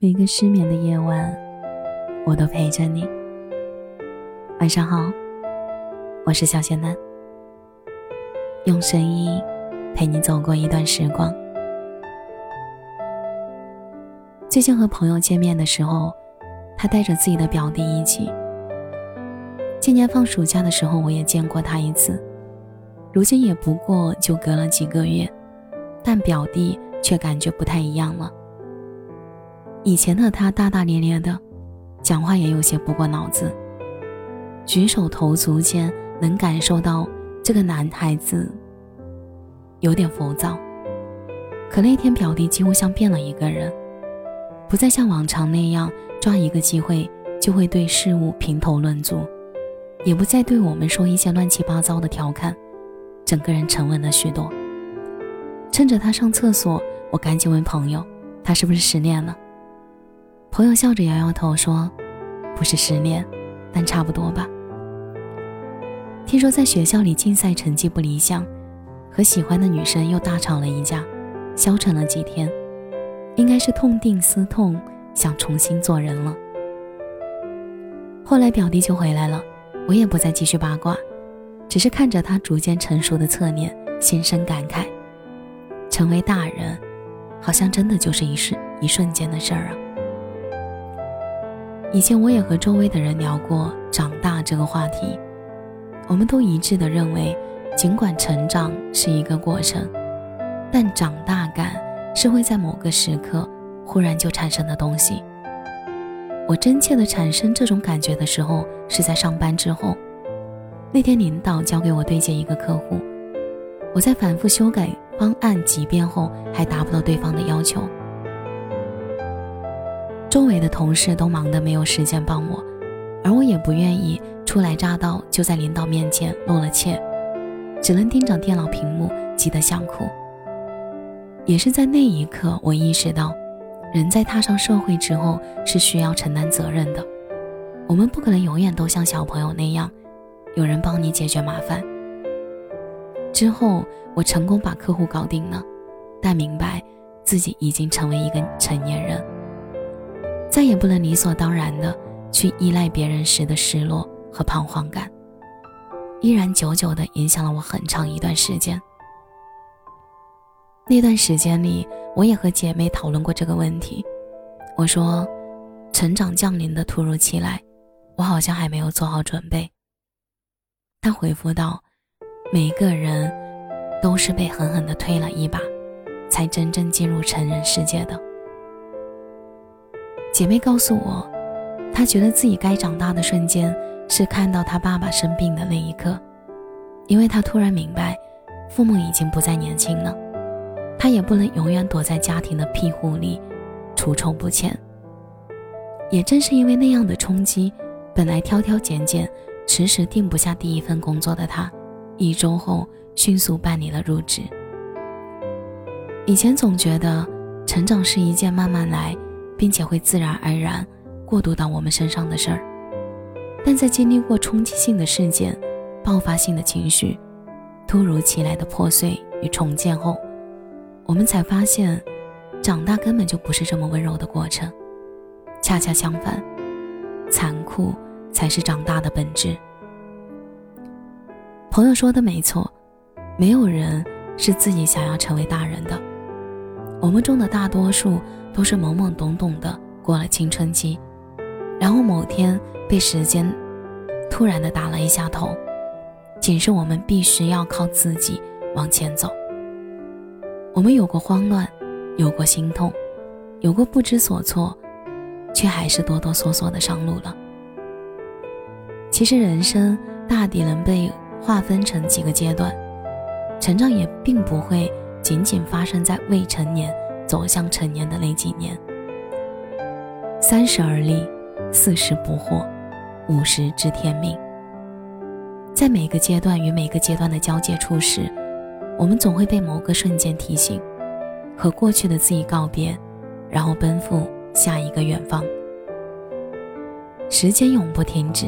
每个失眠的夜晚，我都陪着你。晚上好，我是小仙男，用声音陪你走过一段时光。最近和朋友见面的时候，他带着自己的表弟一起。今年放暑假的时候，我也见过他一次，如今也不过就隔了几个月，但表弟却感觉不太一样了。以前的他大大咧咧的，讲话也有些不过脑子。举手投足间能感受到这个男孩子有点浮躁。可那天表弟几乎像变了一个人，不再像往常那样抓一个机会就会对事物评头论足，也不再对我们说一些乱七八糟的调侃，整个人沉稳了许多。趁着他上厕所，我赶紧问朋友，他是不是失恋了？朋友笑着摇摇头说：“不是失恋，但差不多吧。听说在学校里竞赛成绩不理想，和喜欢的女生又大吵了一架，消沉了几天，应该是痛定思痛，想重新做人了。后来表弟就回来了，我也不再继续八卦，只是看着他逐渐成熟的侧脸，心生感慨：成为大人，好像真的就是一瞬一瞬间的事儿啊。”以前我也和周围的人聊过长大这个话题，我们都一致的认为，尽管成长是一个过程，但长大感是会在某个时刻忽然就产生的东西。我真切的产生这种感觉的时候，是在上班之后。那天领导交给我对接一个客户，我在反复修改方案几遍后，还达不到对方的要求。周围的同事都忙得没有时间帮我，而我也不愿意初来乍到就在领导面前露了怯，只能盯着电脑屏幕，急得想哭。也是在那一刻，我意识到，人在踏上社会之后是需要承担责任的，我们不可能永远都像小朋友那样，有人帮你解决麻烦。之后，我成功把客户搞定了，但明白自己已经成为一个成年人。再也不能理所当然的去依赖别人时的失落和彷徨感，依然久久的影响了我很长一段时间。那段时间里，我也和姐妹讨论过这个问题。我说，成长降临的突如其来，我好像还没有做好准备。她回复道：“每个人都是被狠狠的推了一把，才真正进入成人世界的。”姐妹告诉我，她觉得自己该长大的瞬间是看到她爸爸生病的那一刻，因为她突然明白，父母已经不再年轻了，她也不能永远躲在家庭的庇护里，除臭不欠。也正是因为那样的冲击，本来挑挑拣拣、迟迟定不下第一份工作的她，一周后迅速办理了入职。以前总觉得成长是一件慢慢来。并且会自然而然过渡到我们身上的事儿，但在经历过冲击性的事件、爆发性的情绪、突如其来的破碎与重建后，我们才发现，长大根本就不是这么温柔的过程，恰恰相反，残酷才是长大的本质。朋友说的没错，没有人是自己想要成为大人的，我们中的大多数。都是懵懵懂懂的过了青春期，然后某天被时间突然的打了一下头，警示我们必须要靠自己往前走。我们有过慌乱，有过心痛，有过不知所措，却还是哆哆嗦嗦的上路了。其实人生大抵能被划分成几个阶段，成长也并不会仅仅发生在未成年。走向成年的那几年，三十而立，四十不惑，五十知天命。在每个阶段与每个阶段的交界处时，我们总会被某个瞬间提醒，和过去的自己告别，然后奔赴下一个远方。时间永不停止，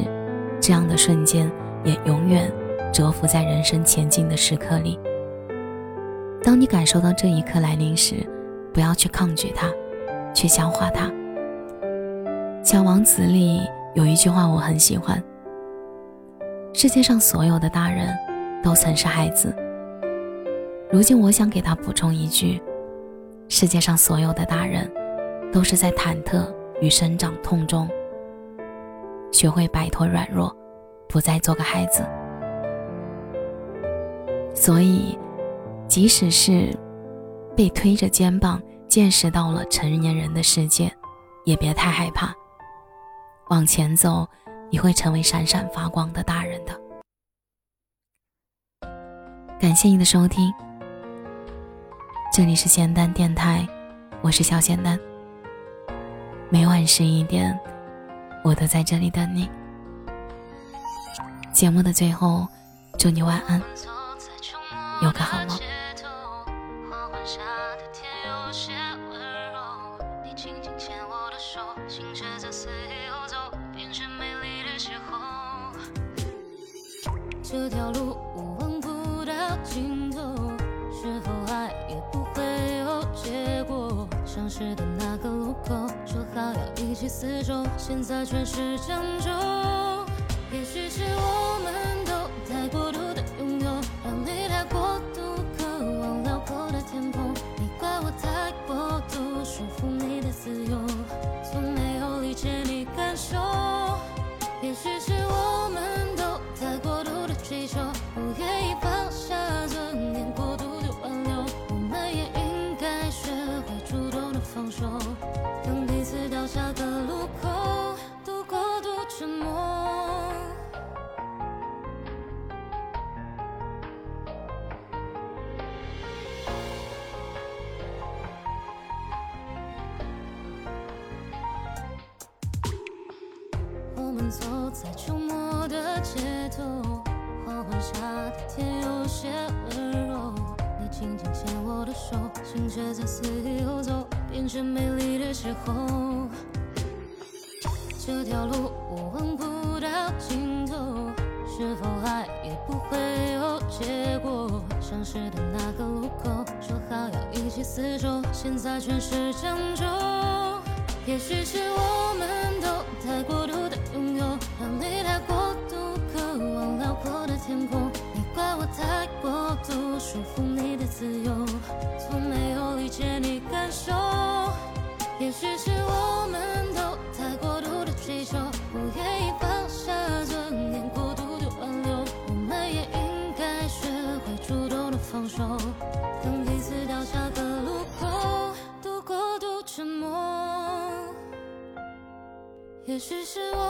这样的瞬间也永远蛰伏在人生前进的时刻里。当你感受到这一刻来临时，不要去抗拒它，去消化它，《小王子》里有一句话我很喜欢：世界上所有的大人都曾是孩子。如今我想给他补充一句：世界上所有的大人都是在忐忑与生长痛中，学会摆脱软弱，不再做个孩子。所以，即使是被推着肩膀见识到了成年人的世界，也别太害怕。往前走，你会成为闪闪发光的大人的。感谢你的收听，这里是咸蛋电台，我是小简单。每晚十一点，我都在这里等你。节目的最后，祝你晚安，有个好梦。条路望不到尽头，是否爱也不会有结果？相识的那个路口，说好要一起厮守，现在全是将就。也许是我们都走在秋末的街头。黄昏下的天有些温柔，你轻轻牵我的手，心却在肆意游走，变成美丽的邂逅。这条路我望不到尽头，是否爱也不会有结果？相识的那个路口，说好要一起厮守，现在全是将就。也许是我们都太过独拥有，让你太过度渴望辽阔的。天空，你怪我太过度束缚你的自由，从没有理解你感受。也许是我们都太过度的追求，不愿意放下尊严，过度的挽留。我们也应该学会主动的放手，等彼此掉下个路口，都过度沉默。也许是我